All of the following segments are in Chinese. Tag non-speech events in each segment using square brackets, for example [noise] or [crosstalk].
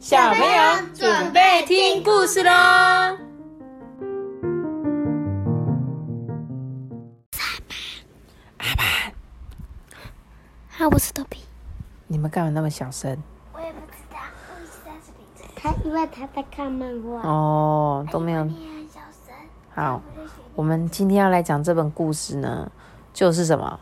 小朋友准备听故事喽。阿爸，啊，我是豆皮。你们干嘛那么小声？我也不知道，我一直在这里。他因为他在看漫画。哦，都没有。你很小声。好，我们今天要来讲这本故事呢，就是什么？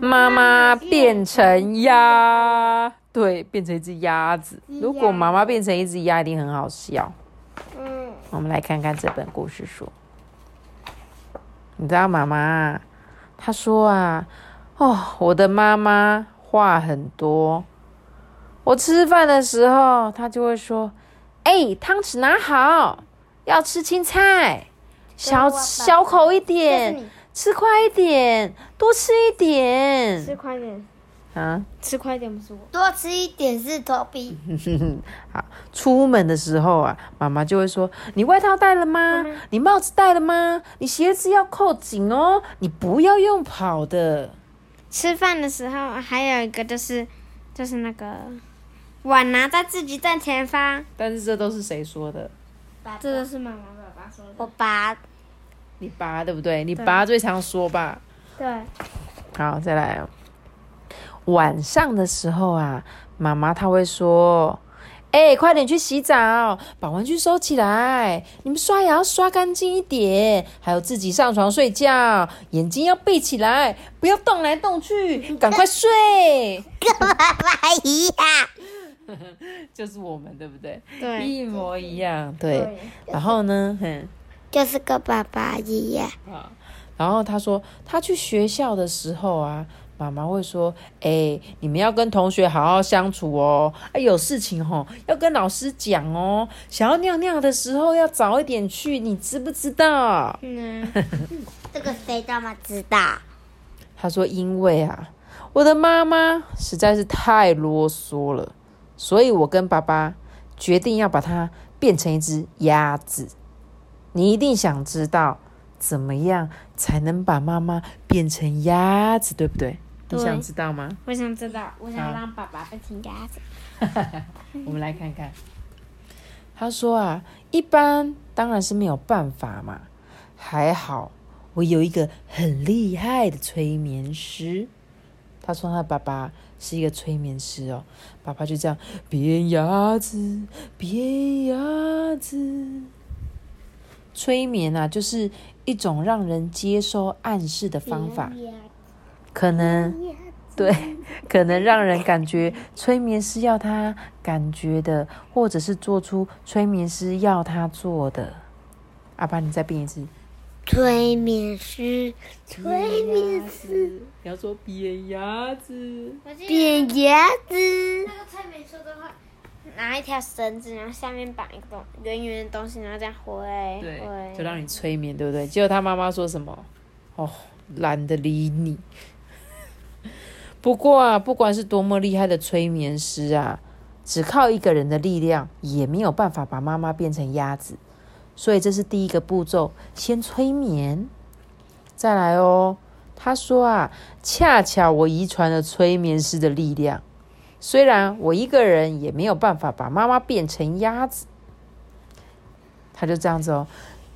妈妈变成鸭，对，变成一只鸭子。如果妈妈变成一只鸭，一定很好笑。嗯，我们来看看这本故事书。你知道妈妈，她说啊，哦，我的妈妈话很多。我吃饭的时候，她就会说：“哎，汤匙拿好，要吃青菜，小小口一点。”吃快一点，多吃一点。吃快点啊！吃快点不是我，多吃一点是头皮。[laughs] 好，出门的时候啊，妈妈就会说：“你外套带了吗？你帽子戴了吗？你鞋子要扣紧哦，你不要用跑的。”吃饭的时候还有一个就是，就是那个碗拿在自己正前方。但是这都是谁说的？这都是妈妈爸爸说的。我爸。你爸对不对？你爸最常说吧。对。好，再来。晚上的时候啊，妈妈她会说：“哎，快点去洗澡，把玩具收起来。你们刷牙要刷干净一点，还有自己上床睡觉，眼睛要闭起来，不要动来动去，[laughs] 赶快睡。”跟爸爸一样。[laughs] 就是我们对不对？对，一模一样。对。然后呢？哼。就是跟爸爸一样啊。然后他说，他去学校的时候啊，妈妈会说：“哎，你们要跟同学好好相处哦。哎，有事情吼要跟老师讲哦。想要尿尿的时候要早一点去，你知不知道？”嗯，这个谁这么知道？他说：“因为啊，我的妈妈实在是太啰嗦了，所以我跟爸爸决定要把它变成一只鸭子。”你一定想知道怎么样才能把妈妈变成鸭子，对不对？你想知道吗？我想知道，我想让爸爸变成鸭子。[laughs] 我们来看看。他说啊，一般当然是没有办法嘛。还好我有一个很厉害的催眠师。他说他爸爸是一个催眠师哦。爸爸就这样变鸭子，变鸭子。催眠啊，就是一种让人接收暗示的方法，可能对，可能让人感觉催眠师要他感觉的，或者是做出催眠师要他做的。阿爸，你再变一次。催眠师，催眠师，你要说扁鸭子，扁鸭子。那个催眠师的话。拿一条绳子，然后下面绑一个东圆圆的东西，然后这样挥，对，就让你催眠，对不对？结果他妈妈说什么？哦，懒得理你。不过啊，不管是多么厉害的催眠师啊，只靠一个人的力量也没有办法把妈妈变成鸭子。所以这是第一个步骤，先催眠，再来哦。他说啊，恰巧我遗传了催眠师的力量。虽然我一个人也没有办法把妈妈变成鸭子，他就这样子哦，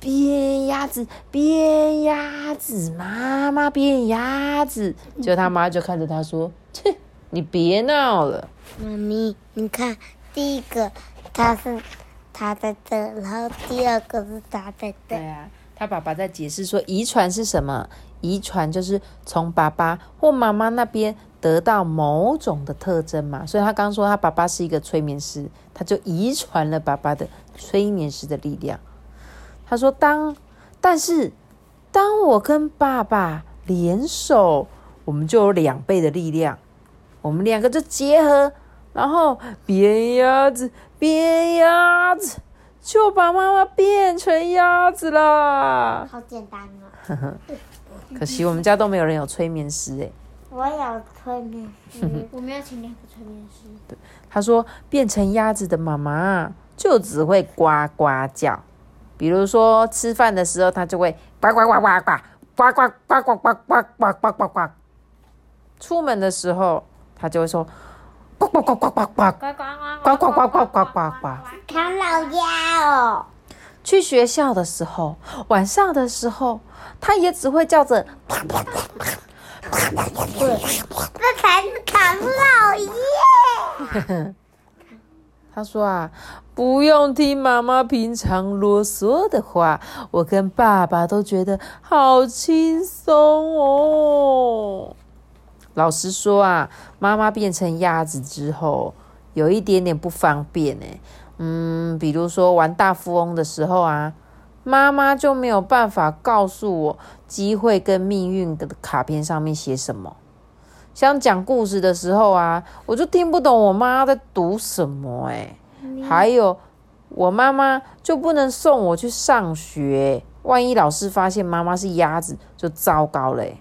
变鸭子，变鸭子，妈妈变鸭子，结果他妈就看着他说：“切，你别闹了。”妈咪，你看，第一个他是他在这，然后第二个是他在这。对啊，他爸爸在解释说，遗传是什么？遗传就是从爸爸或妈妈那边。得到某种的特征嘛，所以他刚说他爸爸是一个催眠师，他就遗传了爸爸的催眠师的力量。他说：“当但是当我跟爸爸联手，我们就有两倍的力量，我们两个就结合，然后变鸭子，变鸭子，就把妈妈变成鸭子啦。好简单啊！[laughs] 可惜我们家都没有人有催眠师哎。”我有催眠师，[laughs] 我没有请两个催眠师。对，他说变成鸭子的妈妈就只会呱呱叫，比如说吃饭的时候，他就会呱呱呱呱呱呱呱呱呱呱呱呱呱呱呱。出门的时候，他就会说呱呱呱呱呱呱呱，呱呱呱呱呱呱呱呱呱。唐老鸭哦，去学校的时候，晚上的时候，它也只会叫着。这才是唐老鸭。[laughs] 他说啊，不用听妈妈平常啰嗦的话，我跟爸爸都觉得好轻松哦。老实说啊，妈妈变成鸭子之后，有一点点不方便呢。嗯，比如说玩大富翁的时候啊，妈妈就没有办法告诉我机会跟命运的卡片上面写什么。像讲故事的时候啊，我就听不懂我妈在读什么哎。还有，我妈妈就不能送我去上学，万一老师发现妈妈是鸭子，就糟糕嘞。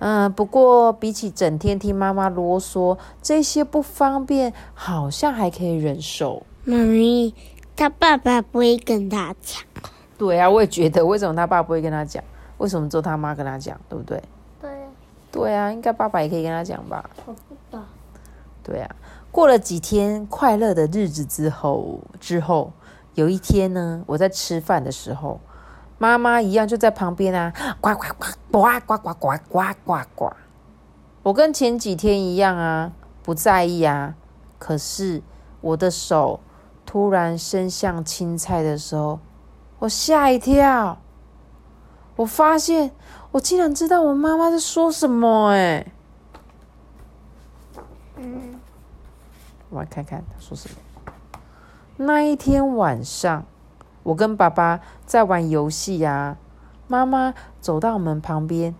嗯，不过比起整天听妈妈啰嗦，这些不方便好像还可以忍受。妈咪，他爸爸不会跟他讲。对啊，我也觉得，为什么他爸不会跟他讲？为什么只有他妈跟他讲？对不对？对。对啊，应该爸爸也可以跟他讲吧？我不懂。对啊，过了几天快乐的日子之后，之后有一天呢，我在吃饭的时候，妈妈一样就在旁边啊，呱呱呱呱呱呱呱呱呱呱。我跟前几天一样啊，不在意啊。可是我的手突然伸向青菜的时候，我吓一跳，我发现。我竟然知道我妈妈在说什么哎！嗯，我来看看他说什么。那一天晚上，我跟爸爸在玩游戏呀。妈妈走到我们旁边，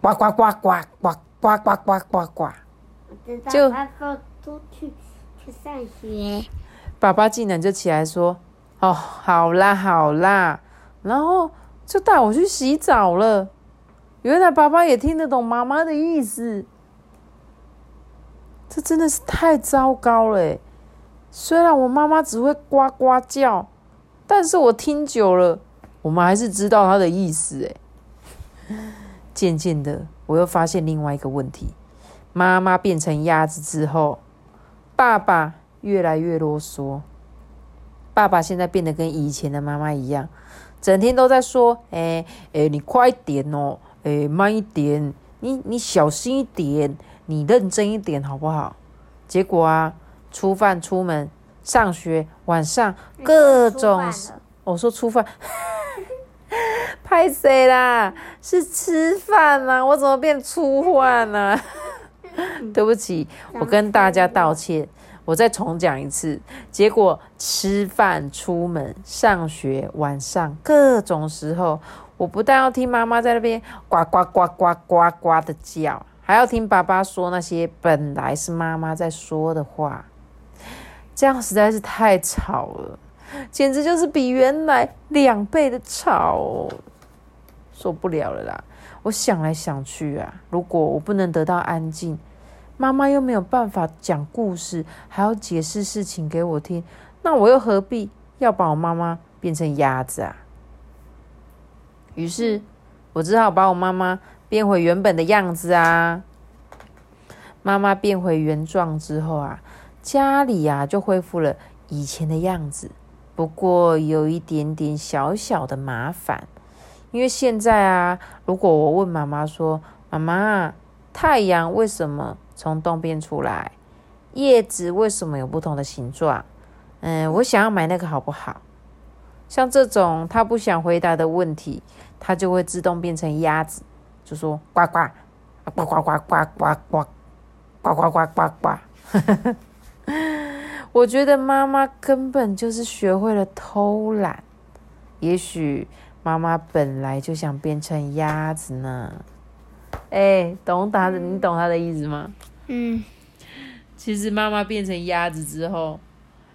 呱呱呱呱呱呱呱呱呱呱。就出去去上学。爸爸竟然就起来说：“哦，好啦好啦。”然后就带我去洗澡了。原来爸爸也听得懂妈妈的意思，这真的是太糟糕了。虽然我妈妈只会呱呱叫，但是我听久了，我们还是知道她的意思。哎，渐渐的，我又发现另外一个问题：妈妈变成鸭子之后，爸爸越来越啰嗦。爸爸现在变得跟以前的妈妈一样，整天都在说：“哎哎，你快点哦。”哎，慢一点，你你小心一点，你认真一点，好不好？结果啊，出饭、出门、上学，晚上各种，我说出饭，[laughs] 拍谁啦？是吃饭啊？我怎么变粗饭呢？[laughs] 对不起，我跟大家道歉，我再重讲一次。结果吃饭、出门、上学，晚上各种时候。我不但要听妈妈在那边呱呱呱呱呱呱的叫，还要听爸爸说那些本来是妈妈在说的话，这样实在是太吵了，简直就是比原来两倍的吵，受不了了啦！我想来想去啊，如果我不能得到安静，妈妈又没有办法讲故事，还要解释事情给我听，那我又何必要把我妈妈变成鸭子啊？于是，我只好把我妈妈变回原本的样子啊。妈妈变回原状之后啊，家里呀就恢复了以前的样子。不过有一点点小小的麻烦，因为现在啊，如果我问妈妈说：“妈妈，太阳为什么从东边出来？叶子为什么有不同的形状？嗯，我想要买那个好不好？”像这种他不想回答的问题，他就会自动变成鸭子，就说呱呱呱呱呱呱呱呱呱呱呱呱呱。[laughs] 我觉得妈妈根本就是学会了偷懒，也许妈妈本来就想变成鸭子呢。哎，懂他的，你懂他的意思吗？嗯。其实妈妈变成鸭子之后。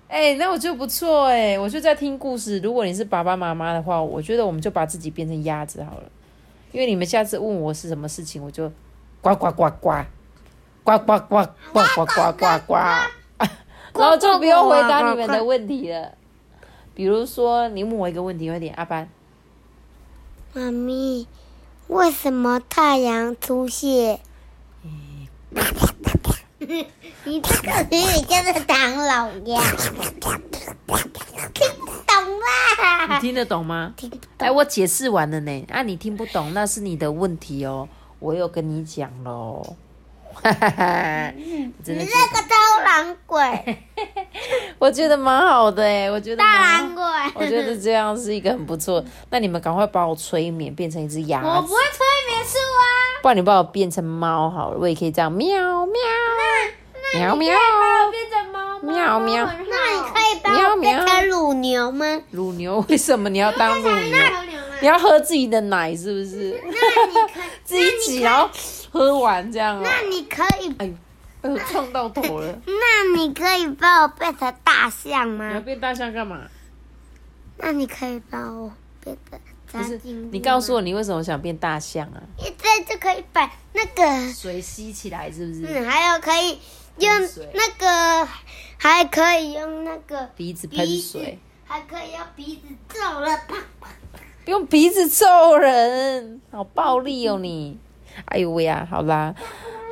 哎，那我就不错哎，我就在听故事。如果你是爸爸妈妈的话，我觉得我们就把自己变成鸭子好了。因为你们下次问我是什么事情，我就呱呱呱呱呱呱呱呱呱呱呱呱，[laughs] 然后就不用回答你们的问题了。比如说，你问我一个问题，快点，阿班。妈咪，为什么太阳出现？[laughs] 你这个谜语就是唐老鸭。你听得懂吗？听不懂。哎，我解释完了呢。啊，你听不懂那是你的问题哦。我有跟你讲喽。哈哈哈！真的 [laughs] 觉你这个偷懒鬼，我觉得蛮好的哎，我觉得大蛮懒鬼。我觉得这样是一个很不错。那你们赶快把我催眠，变成一只鸭子我不，会催眠术啊。不然你把我变成猫好了，我也可以这样喵喵喵喵把我变成猫吗喵喵那你可以把我变成乳牛吗？乳牛，[laughs] 为什么你要当乳牛？你要喝自己的奶是不是？那你 [laughs] 自己挤，然后喝完这样哦。那你可以，哎呦，哎呦，撞到头了！[laughs] 那你可以把我变成大象吗你要？变大象干嘛？那你可以把我变成不是你告诉我你为什么想变大象啊？一这就可以把那个，水吸起来是不是？嗯，还有可以用那个，还可以用那个鼻子喷水，还可以用鼻子揍人啪啪。用鼻子揍人，好暴力哦你！哎呦喂呀，好啦，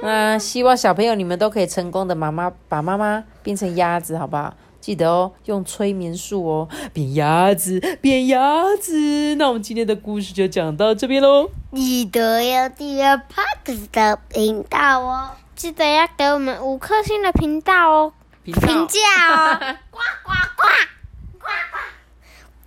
那希望小朋友你们都可以成功的妈妈把妈妈变成鸭子，好不好？记得哦，用催眠术哦，变鸭子，变鸭子。那我们今天的故事就讲到这边喽。记得要订阅 Parks 的频道哦，记得要给我们五颗星的频道哦，评评价哦，[laughs]